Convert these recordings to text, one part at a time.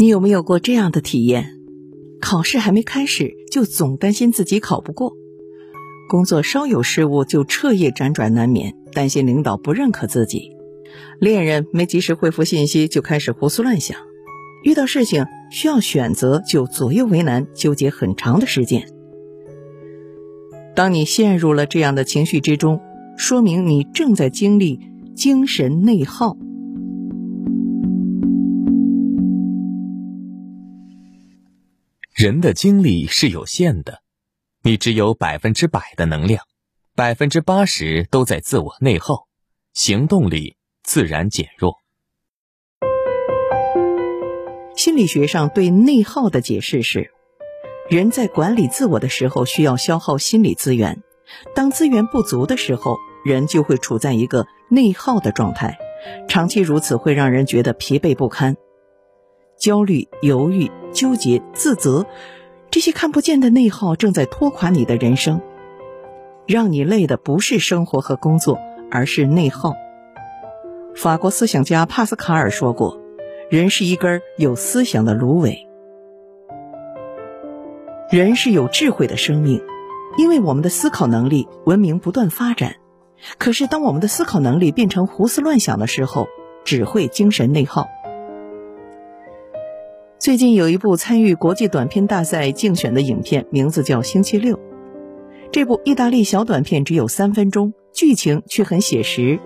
你有没有过这样的体验？考试还没开始，就总担心自己考不过；工作稍有失误，就彻夜辗转难眠，担心领导不认可自己；恋人没及时回复信息，就开始胡思乱想；遇到事情需要选择，就左右为难，纠结很长的时间。当你陷入了这样的情绪之中，说明你正在经历精神内耗。人的精力是有限的，你只有百分之百的能量，百分之八十都在自我内耗，行动力自然减弱。心理学上对内耗的解释是：人在管理自我的时候需要消耗心理资源，当资源不足的时候，人就会处在一个内耗的状态，长期如此会让人觉得疲惫不堪。焦虑、犹豫、纠结、自责，这些看不见的内耗正在拖垮你的人生。让你累的不是生活和工作，而是内耗。法国思想家帕斯卡尔说过：“人是一根有思想的芦苇。人是有智慧的生命，因为我们的思考能力，文明不断发展。可是，当我们的思考能力变成胡思乱想的时候，只会精神内耗。”最近有一部参与国际短片大赛竞选的影片，名字叫《星期六》。这部意大利小短片只有三分钟，剧情却很写实。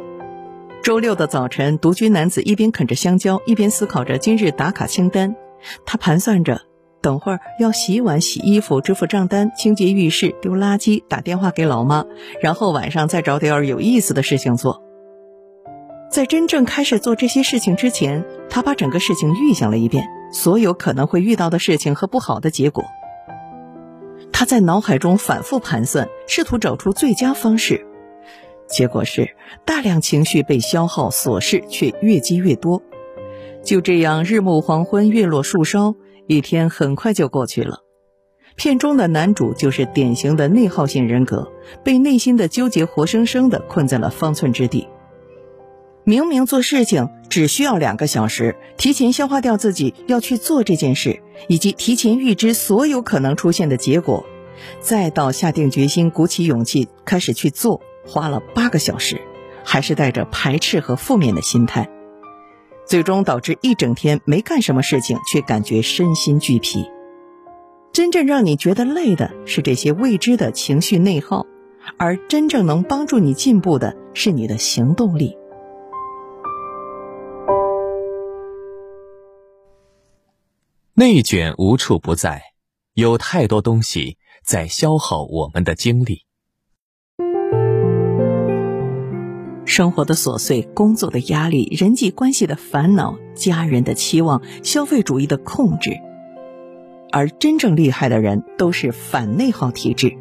周六的早晨，独居男子一边啃着香蕉，一边思考着今日打卡清单。他盘算着，等会儿要洗碗、洗衣服、支付账单、清洁浴室、丢垃圾、打电话给老妈，然后晚上再找点儿有意思的事情做。在真正开始做这些事情之前，他把整个事情预想了一遍。所有可能会遇到的事情和不好的结果，他在脑海中反复盘算，试图找出最佳方式。结果是大量情绪被消耗，琐事却越积越多。就这样，日暮黄昏，月落树梢，一天很快就过去了。片中的男主就是典型的内耗性人格，被内心的纠结活生生的困在了方寸之地。明明做事情只需要两个小时，提前消化掉自己要去做这件事，以及提前预知所有可能出现的结果，再到下定决心、鼓起勇气开始去做，花了八个小时，还是带着排斥和负面的心态，最终导致一整天没干什么事情，却感觉身心俱疲。真正让你觉得累的是这些未知的情绪内耗，而真正能帮助你进步的是你的行动力。内卷无处不在，有太多东西在消耗我们的精力。生活的琐碎、工作的压力、人际关系的烦恼、家人的期望、消费主义的控制，而真正厉害的人都是反内耗体质。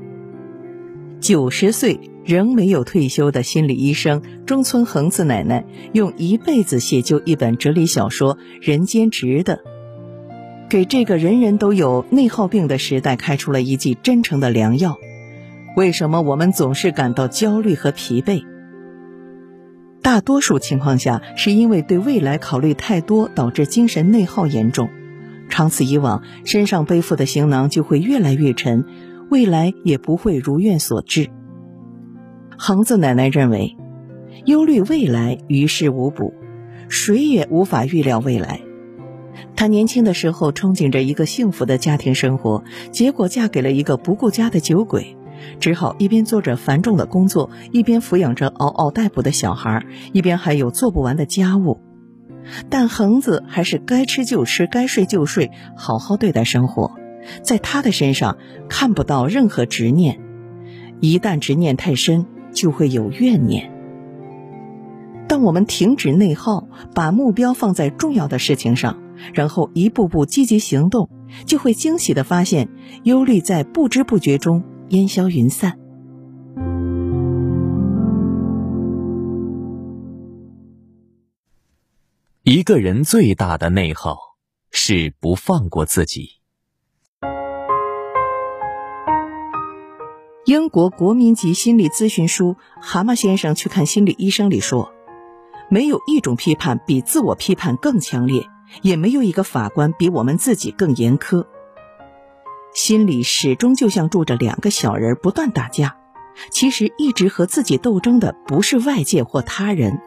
九十岁仍没有退休的心理医生中村恒子奶奶，用一辈子写就一本哲理小说《人间值》得。给这个人人都有内耗病的时代开出了一剂真诚的良药。为什么我们总是感到焦虑和疲惫？大多数情况下，是因为对未来考虑太多，导致精神内耗严重。长此以往，身上背负的行囊就会越来越沉，未来也不会如愿所至。恒子奶奶认为，忧虑未来于事无补，谁也无法预料未来。她年轻的时候憧憬着一个幸福的家庭生活，结果嫁给了一个不顾家的酒鬼，只好一边做着繁重的工作，一边抚养着嗷嗷待哺的小孩，一边还有做不完的家务。但恒子还是该吃就吃，该睡就睡，好好对待生活。在他的身上看不到任何执念，一旦执念太深，就会有怨念。当我们停止内耗，把目标放在重要的事情上。然后一步步积极行动，就会惊喜的发现，忧虑在不知不觉中烟消云散。一个人最大的内耗是不放过自己。英国国民级心理咨询书《蛤蟆先生去看心理医生》里说：“没有一种批判比自我批判更强烈。”也没有一个法官比我们自己更严苛。心里始终就像住着两个小人，不断打架。其实一直和自己斗争的不是外界或他人，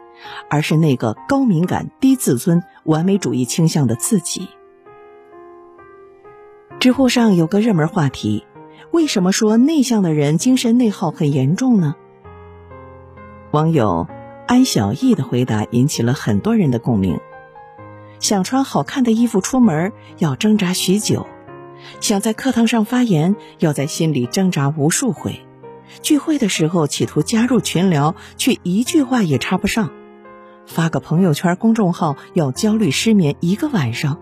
而是那个高敏感、低自尊、完美主义倾向的自己。知乎上有个热门话题：为什么说内向的人精神内耗很严重呢？网友安小艺的回答引起了很多人的共鸣。想穿好看的衣服出门要挣扎许久，想在课堂上发言要在心里挣扎无数回。聚会的时候，企图加入群聊，却一句话也插不上；发个朋友圈、公众号，要焦虑失眠一个晚上。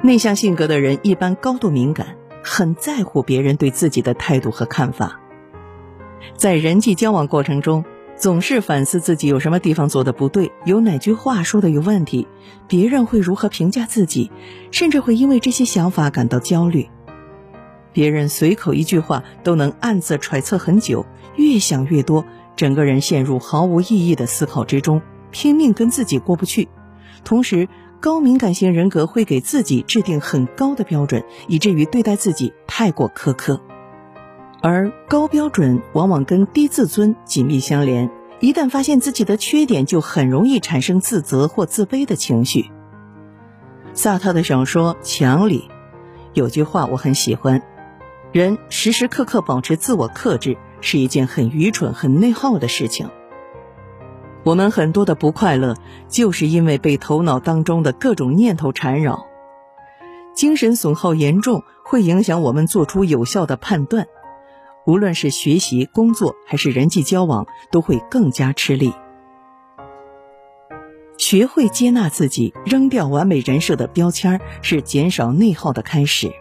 内向性格的人一般高度敏感，很在乎别人对自己的态度和看法，在人际交往过程中，总是反思自己有什么地方做的不对，有哪句话说的有问题，别人会如何评价自己，甚至会因为这些想法感到焦虑。别人随口一句话都能暗自揣测很久，越想越多，整个人陷入毫无意义的思考之中，拼命跟自己过不去。同时，高敏感型人格会给自己制定很高的标准，以至于对待自己太过苛刻。而高标准往往跟低自尊紧密相连，一旦发现自己的缺点，就很容易产生自责或自卑的情绪。萨特的小说《墙》里有句话我很喜欢。人时时刻刻保持自我克制是一件很愚蠢、很内耗的事情。我们很多的不快乐，就是因为被头脑当中的各种念头缠绕。精神损耗严重，会影响我们做出有效的判断。无论是学习、工作还是人际交往，都会更加吃力。学会接纳自己，扔掉完美人设的标签，是减少内耗的开始。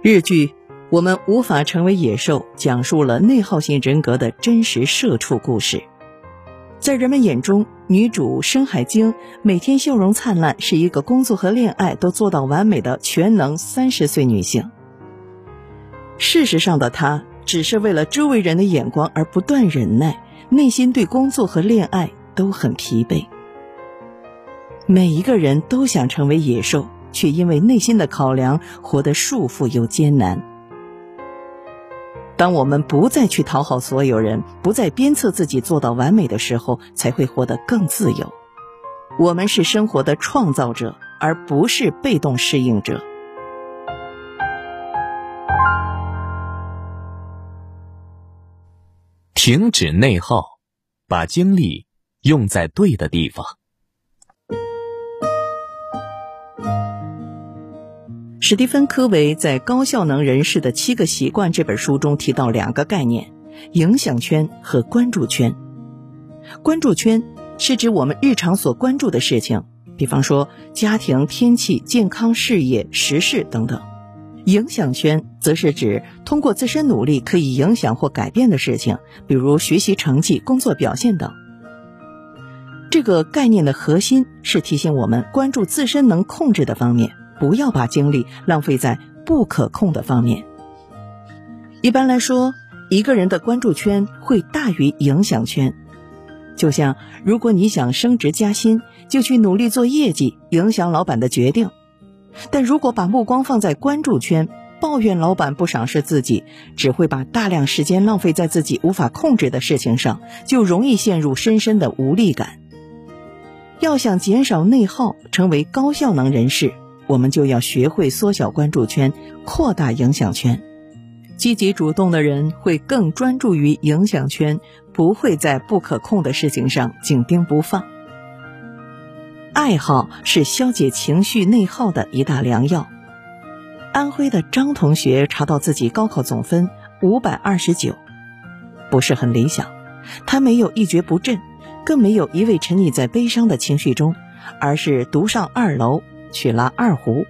日剧《我们无法成为野兽》讲述了内耗型人格的真实社畜故事。在人们眼中，女主深海晶每天笑容灿烂，是一个工作和恋爱都做到完美的全能三十岁女性。事实上的他，只是为了周围人的眼光而不断忍耐，内心对工作和恋爱都很疲惫。每一个人都想成为野兽。却因为内心的考量，活得束缚又艰难。当我们不再去讨好所有人，不再鞭策自己做到完美的时候，才会活得更自由。我们是生活的创造者，而不是被动适应者。停止内耗，把精力用在对的地方。史蒂芬·科维在《高效能人士的七个习惯》这本书中提到两个概念：影响圈和关注圈。关注圈是指我们日常所关注的事情，比方说家庭、天气、健康、事业、时事等等；影响圈则是指通过自身努力可以影响或改变的事情，比如学习成绩、工作表现等。这个概念的核心是提醒我们关注自身能控制的方面。不要把精力浪费在不可控的方面。一般来说，一个人的关注圈会大于影响圈。就像如果你想升职加薪，就去努力做业绩，影响老板的决定；但如果把目光放在关注圈，抱怨老板不赏识自己，只会把大量时间浪费在自己无法控制的事情上，就容易陷入深深的无力感。要想减少内耗，成为高效能人士。我们就要学会缩小关注圈，扩大影响圈。积极主动的人会更专注于影响圈，不会在不可控的事情上紧盯不放。爱好是消解情绪内耗的一大良药。安徽的张同学查到自己高考总分五百二十九，不是很理想。他没有一蹶不振，更没有一味沉溺在悲伤的情绪中，而是独上二楼。去拉二胡，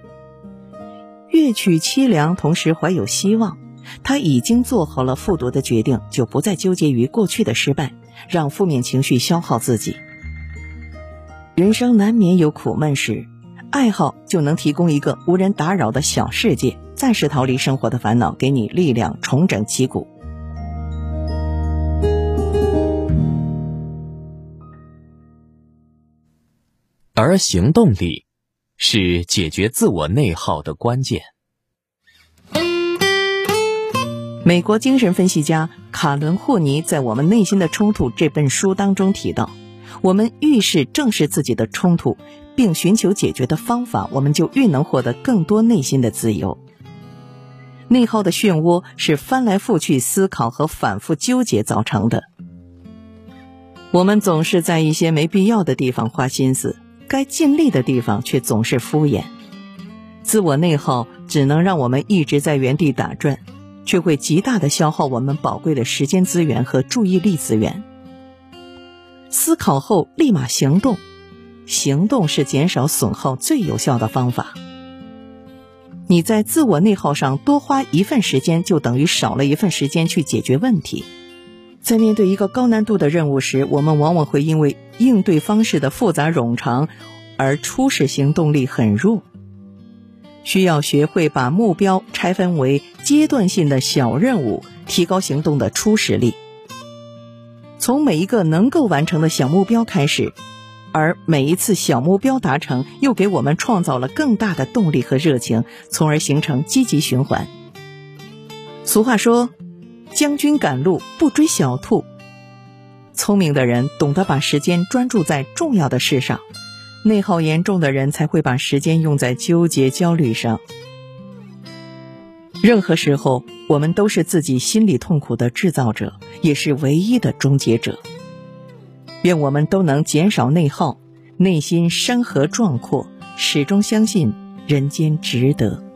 乐曲凄凉，同时怀有希望。他已经做好了复读的决定，就不再纠结于过去的失败，让负面情绪消耗自己。人生难免有苦闷时，爱好就能提供一个无人打扰的小世界，暂时逃离生活的烦恼，给你力量，重整旗鼓。而行动力是解决自我内耗的关键。美国精神分析家卡伦·霍尼在《我们内心的冲突》这本书当中提到，我们越是正视自己的冲突，并寻求解决的方法，我们就越能获得更多内心的自由。内耗的漩涡是翻来覆去思考和反复纠结造成的。我们总是在一些没必要的地方花心思，该尽力的地方却总是敷衍。自我内耗只能让我们一直在原地打转。却会极大的消耗我们宝贵的时间资源和注意力资源。思考后立马行动，行动是减少损耗最有效的方法。你在自我内耗上多花一份时间，就等于少了一份时间去解决问题。在面对一个高难度的任务时，我们往往会因为应对方式的复杂冗长，而初始行动力很弱。需要学会把目标拆分为阶段性的小任务，提高行动的初始力。从每一个能够完成的小目标开始，而每一次小目标达成，又给我们创造了更大的动力和热情，从而形成积极循环。俗话说：“将军赶路不追小兔。”聪明的人懂得把时间专注在重要的事上。内耗严重的人才会把时间用在纠结、焦虑上。任何时候，我们都是自己心理痛苦的制造者，也是唯一的终结者。愿我们都能减少内耗，内心山河壮阔，始终相信人间值得。